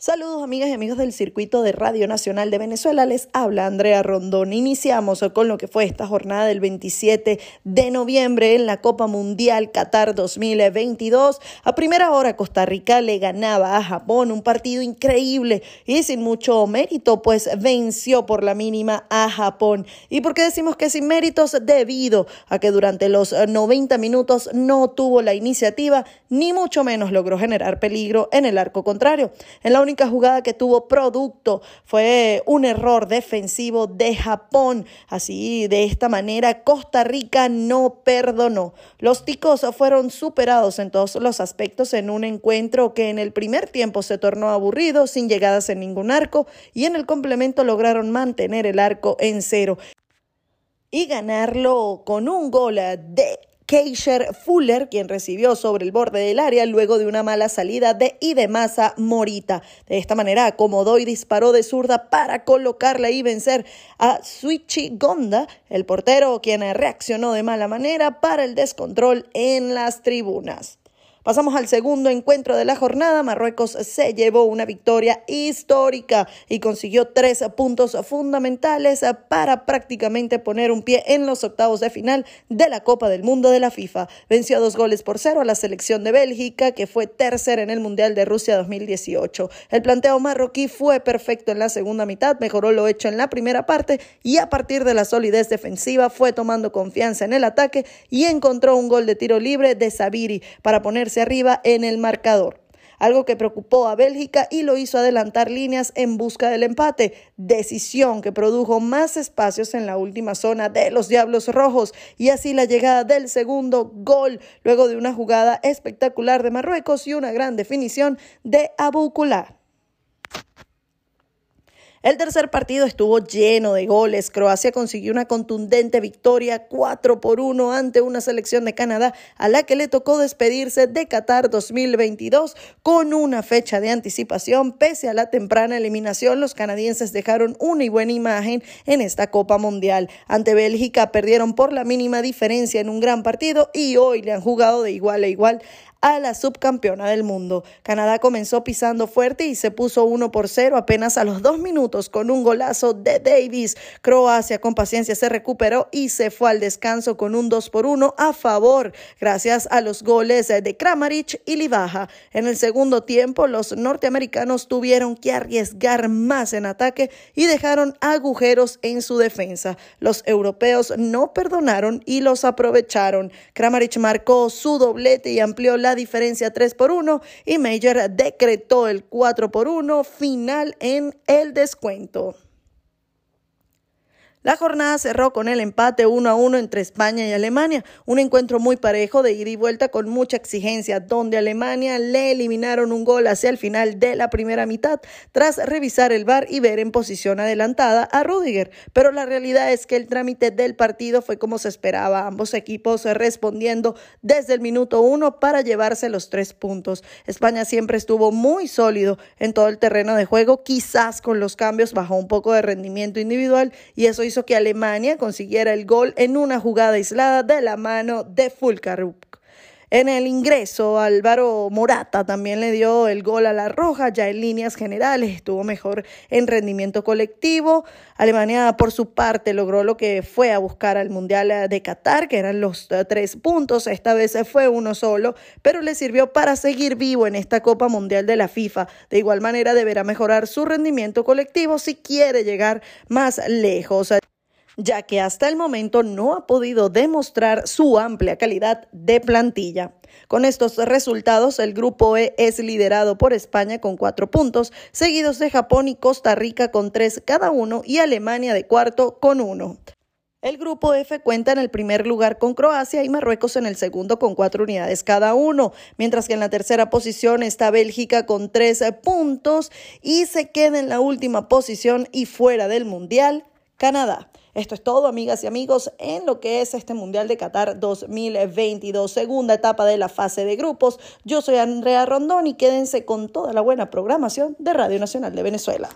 Saludos amigas y amigos del circuito de Radio Nacional de Venezuela, les habla Andrea Rondón. Iniciamos con lo que fue esta jornada del 27 de noviembre en la Copa Mundial Qatar 2022. A primera hora Costa Rica le ganaba a Japón un partido increíble y sin mucho mérito, pues venció por la mínima a Japón. ¿Y por qué decimos que sin méritos? Debido a que durante los 90 minutos no tuvo la iniciativa, ni mucho menos logró generar peligro en el arco contrario. En la jugada que tuvo producto fue un error defensivo de Japón. Así, de esta manera, Costa Rica no perdonó. Los ticos fueron superados en todos los aspectos en un encuentro que en el primer tiempo se tornó aburrido, sin llegadas en ningún arco, y en el complemento lograron mantener el arco en cero y ganarlo con un gol de Keisher Fuller, quien recibió sobre el borde del área luego de una mala salida de Idemasa Morita. De esta manera acomodó y disparó de zurda para colocarla y vencer a Suichi Gonda, el portero quien reaccionó de mala manera para el descontrol en las tribunas. Pasamos al segundo encuentro de la jornada. Marruecos se llevó una victoria histórica y consiguió tres puntos fundamentales para prácticamente poner un pie en los octavos de final de la Copa del Mundo de la FIFA. Venció dos goles por cero a la selección de Bélgica, que fue tercera en el Mundial de Rusia 2018. El planteo marroquí fue perfecto en la segunda mitad, mejoró lo hecho en la primera parte y a partir de la solidez defensiva fue tomando confianza en el ataque y encontró un gol de tiro libre de Sabiri para ponerse arriba en el marcador algo que preocupó a Bélgica y lo hizo adelantar líneas en busca del empate, decisión que produjo más espacios en la última zona de los Diablos Rojos y así la llegada del segundo gol luego de una jugada espectacular de Marruecos y una gran definición de Abucular. El tercer partido estuvo lleno de goles. Croacia consiguió una contundente victoria 4 por 1 ante una selección de Canadá a la que le tocó despedirse de Qatar 2022 con una fecha de anticipación. Pese a la temprana eliminación, los canadienses dejaron una y buena imagen en esta Copa Mundial. Ante Bélgica perdieron por la mínima diferencia en un gran partido y hoy le han jugado de igual a igual a la subcampeona del mundo. Canadá comenzó pisando fuerte y se puso 1 por 0 apenas a los dos minutos con un golazo de Davis. Croacia con paciencia se recuperó y se fue al descanso con un 2 por 1 a favor, gracias a los goles de Kramaric y Livaja. En el segundo tiempo, los norteamericanos tuvieron que arriesgar más en ataque y dejaron agujeros en su defensa. Los europeos no perdonaron y los aprovecharon. Kramaric marcó su doblete y amplió la diferencia 3 por 1 y Major decretó el 4 por 1 final en el descuento. La jornada cerró con el empate 1 a 1 entre España y Alemania, un encuentro muy parejo de ida y vuelta con mucha exigencia, donde Alemania le eliminaron un gol hacia el final de la primera mitad tras revisar el VAR y ver en posición adelantada a Rudiger. Pero la realidad es que el trámite del partido fue como se esperaba, ambos equipos respondiendo desde el minuto 1 para llevarse los tres puntos. España siempre estuvo muy sólido en todo el terreno de juego, quizás con los cambios bajó un poco de rendimiento individual y eso hizo que Alemania consiguiera el gol en una jugada aislada de la mano de Fulkaruk. En el ingreso, Álvaro Morata también le dio el gol a la roja, ya en líneas generales estuvo mejor en rendimiento colectivo. Alemania, por su parte, logró lo que fue a buscar al Mundial de Qatar, que eran los eh, tres puntos. Esta vez fue uno solo, pero le sirvió para seguir vivo en esta Copa Mundial de la FIFA. De igual manera, deberá mejorar su rendimiento colectivo si quiere llegar más lejos ya que hasta el momento no ha podido demostrar su amplia calidad de plantilla. Con estos resultados, el grupo E es liderado por España con cuatro puntos, seguidos de Japón y Costa Rica con tres cada uno y Alemania de cuarto con uno. El grupo F cuenta en el primer lugar con Croacia y Marruecos en el segundo con cuatro unidades cada uno, mientras que en la tercera posición está Bélgica con tres puntos y se queda en la última posición y fuera del Mundial, Canadá. Esto es todo, amigas y amigos, en lo que es este Mundial de Qatar 2022, segunda etapa de la fase de grupos. Yo soy Andrea Rondón y quédense con toda la buena programación de Radio Nacional de Venezuela.